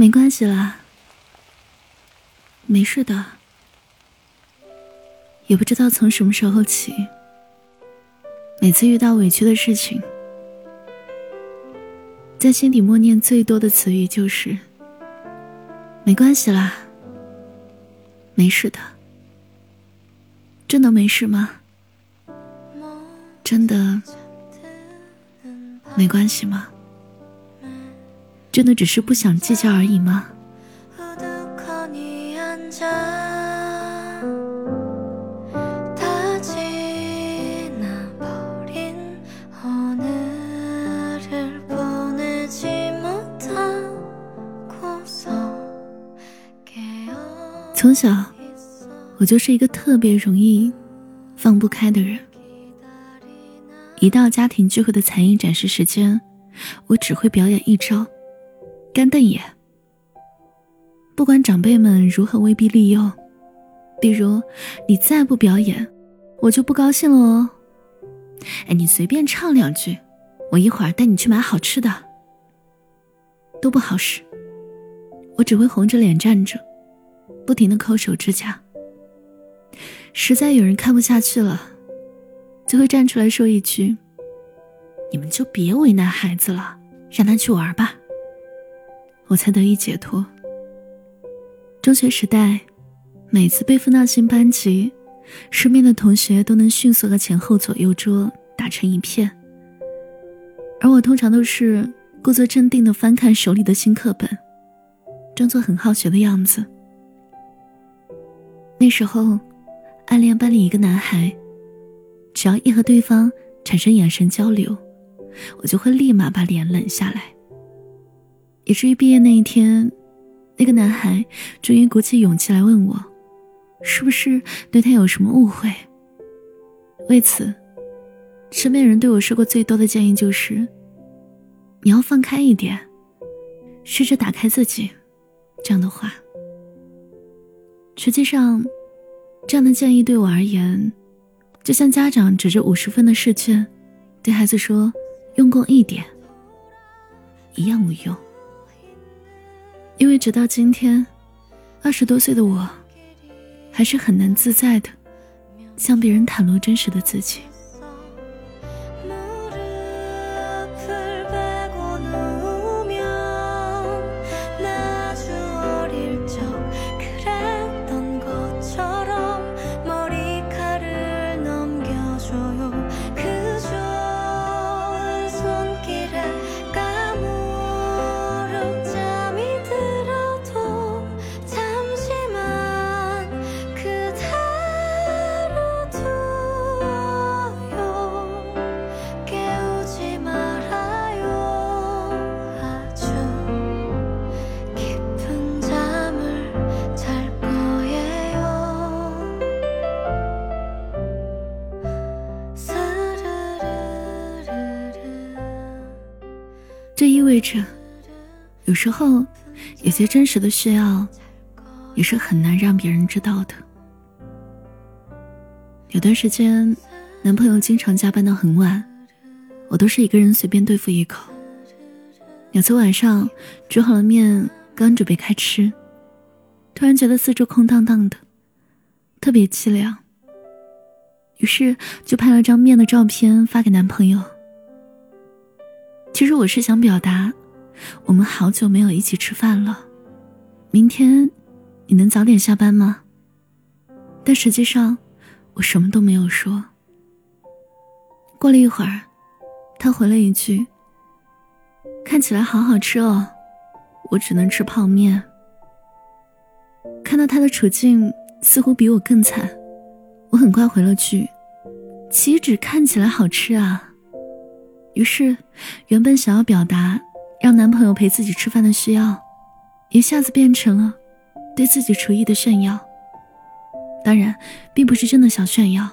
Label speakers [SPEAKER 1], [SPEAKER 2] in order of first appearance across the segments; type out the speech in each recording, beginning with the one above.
[SPEAKER 1] 没关系啦，没事的。也不知道从什么时候起，每次遇到委屈的事情，在心底默念最多的词语就是“没关系啦，没事的”。真的没事吗？真的没关系吗？真的只是不想计较而已吗？从小，我就是一个特别容易放不开的人。一到家庭聚会的才艺展示时间，我只会表演一招。干瞪眼，不管长辈们如何威逼利诱，比如你再不表演，我就不高兴了哦。哎，你随便唱两句，我一会儿带你去买好吃的，都不好使。我只会红着脸站着，不停的抠手指甲。实在有人看不下去了，就会站出来说一句：“你们就别为难孩子了，让他去玩吧。”我才得以解脱。中学时代，每次被分到新班级，身边的同学都能迅速和前后左右桌打成一片，而我通常都是故作镇定的翻看手里的新课本，装作很好学的样子。那时候，暗恋班里一个男孩，只要一和对方产生眼神交流，我就会立马把脸冷下来。以至于毕业那一天，那个男孩终于鼓起勇气来问我，是不是对他有什么误会。为此，身边人对我说过最多的建议就是：你要放开一点，试着打开自己。这样的话，实际上，这样的建议对我而言，就像家长指着五十分的试卷，对孩子说“用功一点”，一样无用。因为直到今天，二十多岁的我，还是很难自在的向别人袒露真实的自己。这意味着，有时候有些真实的需要，也是很难让别人知道的。有段时间，男朋友经常加班到很晚，我都是一个人随便对付一口。有次晚上煮好了面，刚准备开吃，突然觉得四周空荡荡的，特别凄凉。于是就拍了张面的照片发给男朋友。其实我是想表达，我们好久没有一起吃饭了。明天你能早点下班吗？但实际上，我什么都没有说。过了一会儿，他回了一句：“看起来好好吃哦，我只能吃泡面。”看到他的处境似乎比我更惨，我很快回了句：“岂止看起来好吃啊！”于是，原本想要表达让男朋友陪自己吃饭的需要，一下子变成了对自己厨艺的炫耀。当然，并不是真的想炫耀，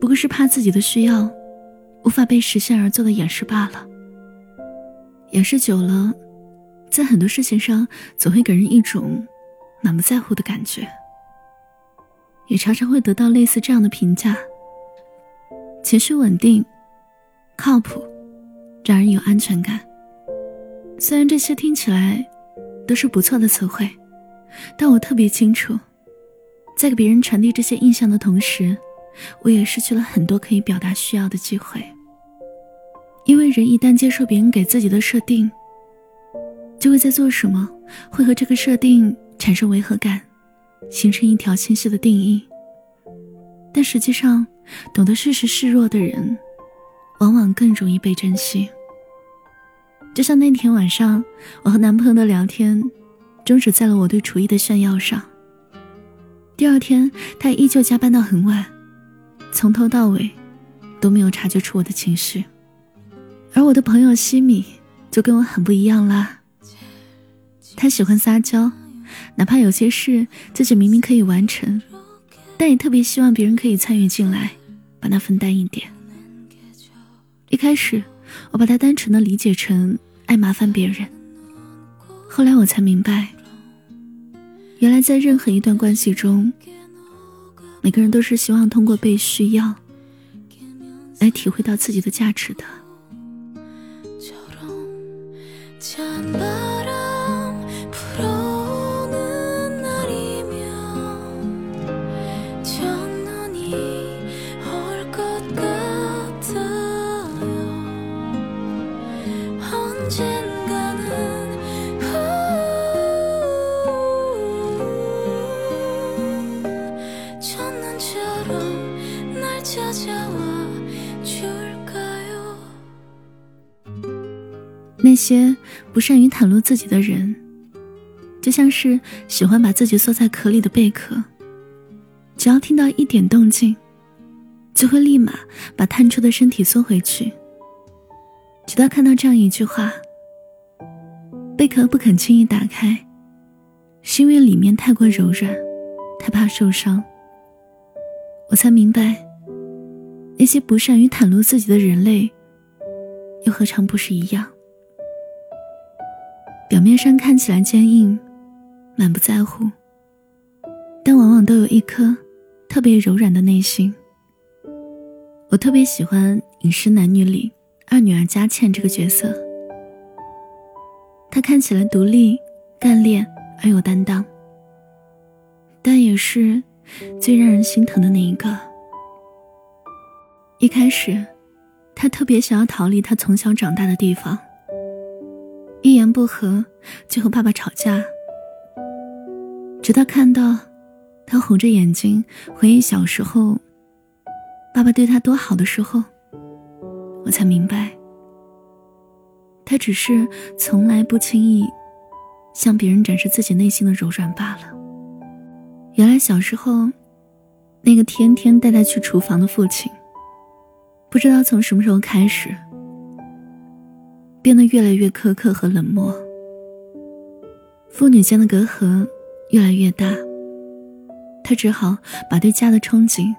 [SPEAKER 1] 不过是怕自己的需要无法被实现而做的掩饰罢了。掩饰久了，在很多事情上总会给人一种满不在乎的感觉，也常常会得到类似这样的评价：情绪稳定。靠谱，让人有安全感。虽然这些听起来都是不错的词汇，但我特别清楚，在给别人传递这些印象的同时，我也失去了很多可以表达需要的机会。因为人一旦接受别人给自己的设定，就会在做什么会和这个设定产生违和感，形成一条清晰的定义。但实际上，懂得适时示弱的人，往往更容易被珍惜。就像那天晚上，我和男朋友的聊天，终止在了我对厨艺的炫耀上。第二天，他依旧加班到很晚，从头到尾都没有察觉出我的情绪。而我的朋友西米就跟我很不一样啦。他喜欢撒娇，哪怕有些事自己明明可以完成，但也特别希望别人可以参与进来，帮他分担一点。一开始。我把他单纯的理解成爱麻烦别人，后来我才明白，原来在任何一段关系中，每个人都是希望通过被需要，来体会到自己的价值的。那些不善于袒露自己的人，就像是喜欢把自己缩在壳里的贝壳，只要听到一点动静，就会立马把探出的身体缩回去。直到看到这样一句话：“贝壳不肯轻易打开，是因为里面太过柔软，太怕受伤。”我才明白，那些不善于袒露自己的人类，又何尝不是一样？表面上看起来坚硬，满不在乎，但往往都有一颗特别柔软的内心。我特别喜欢《饮食男女》里二女儿佳倩这个角色，她看起来独立、干练而有担当，但也是最让人心疼的那一个。一开始，她特别想要逃离她从小长大的地方。一言不合就和爸爸吵架，直到看到他红着眼睛回忆小时候爸爸对他多好的时候，我才明白，他只是从来不轻易向别人展示自己内心的柔软罢了。原来小时候，那个天天带他去厨房的父亲，不知道从什么时候开始。变得越来越苛刻和冷漠，父女间的隔阂越来越大。他只好把对家的憧憬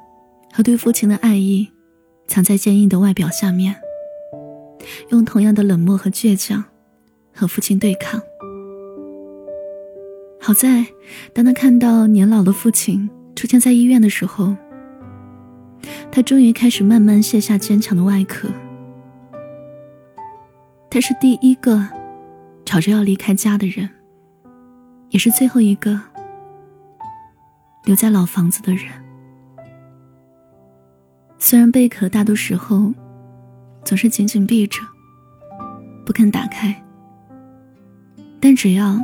[SPEAKER 1] 和对父亲的爱意藏在坚硬的外表下面，用同样的冷漠和倔强和父亲对抗。好在，当他看到年老的父亲出现在医院的时候，他终于开始慢慢卸下坚强的外壳。他是第一个吵着要离开家的人，也是最后一个留在老房子的人。虽然贝壳大多时候总是紧紧闭着，不肯打开，但只要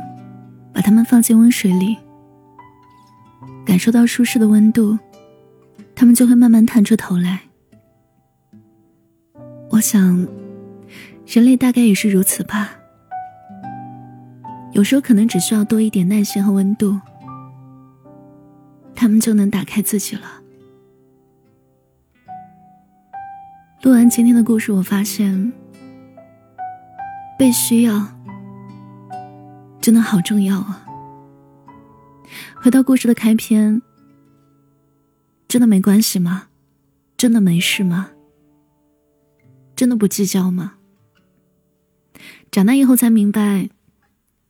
[SPEAKER 1] 把它们放进温水里，感受到舒适的温度，它们就会慢慢探出头来。我想。人类大概也是如此吧。有时候可能只需要多一点耐心和温度，他们就能打开自己了。录完今天的故事，我发现被需要真的好重要啊。回到故事的开篇，真的没关系吗？真的没事吗？真的不计较吗？长大以后才明白，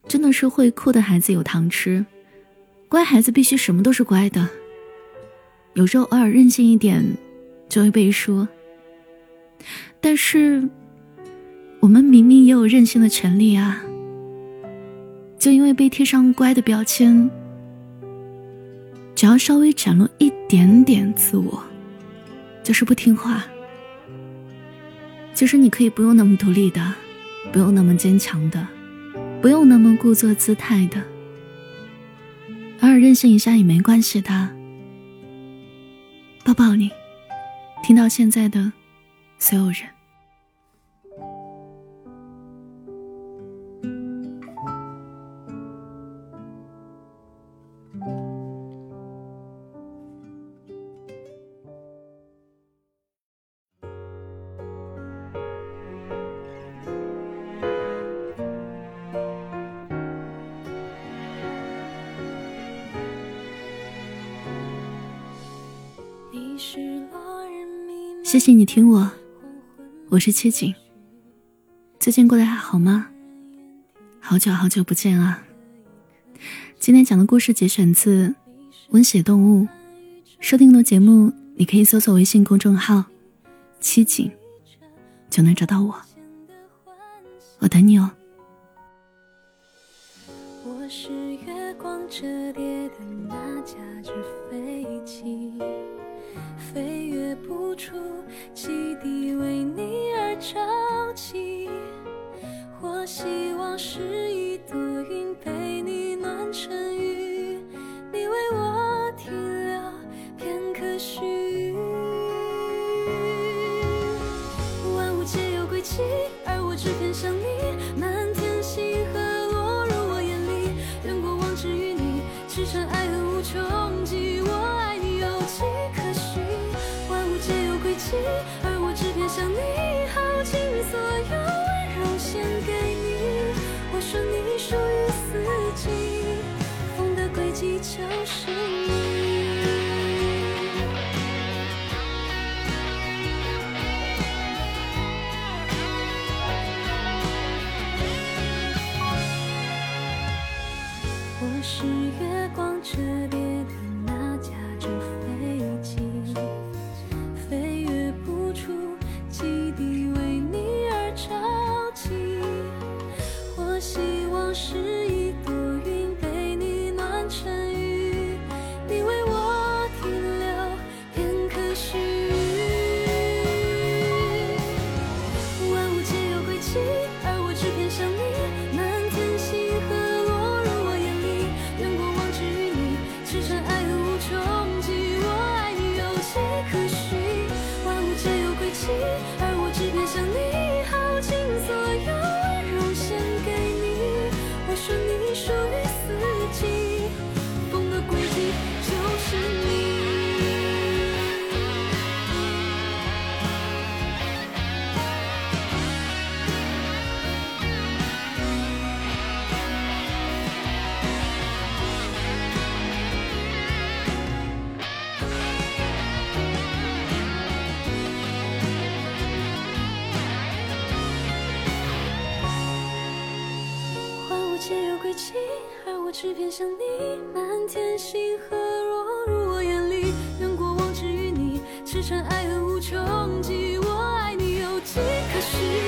[SPEAKER 1] 真的是会哭的孩子有糖吃，乖孩子必须什么都是乖的。有时候偶尔任性一点，就会被说。但是，我们明明也有任性的权利啊！
[SPEAKER 2] 就因为被贴上乖的标签，只要稍微展露一点点自我，就是不听话。其实你可以不用那么独立的，不用那么坚强的，不用那么故作姿态的，偶尔任性一下也没关系的。抱抱你，听到现在的所有人。谢谢你听我，我是七景。最近过得还好吗？好久好久不见啊！今天讲的故事节选自《温血动物》。收听的节目，你可以搜索微信公众号“七景”，就能找到我。我等你哦。我是月光折叠的那架纸飞机。飞越不出就是你。我是月光这边而我只偏向你，满天星河落入我眼里，让过往治愈你，痴缠爱恨无穷极，我爱你有迹可循。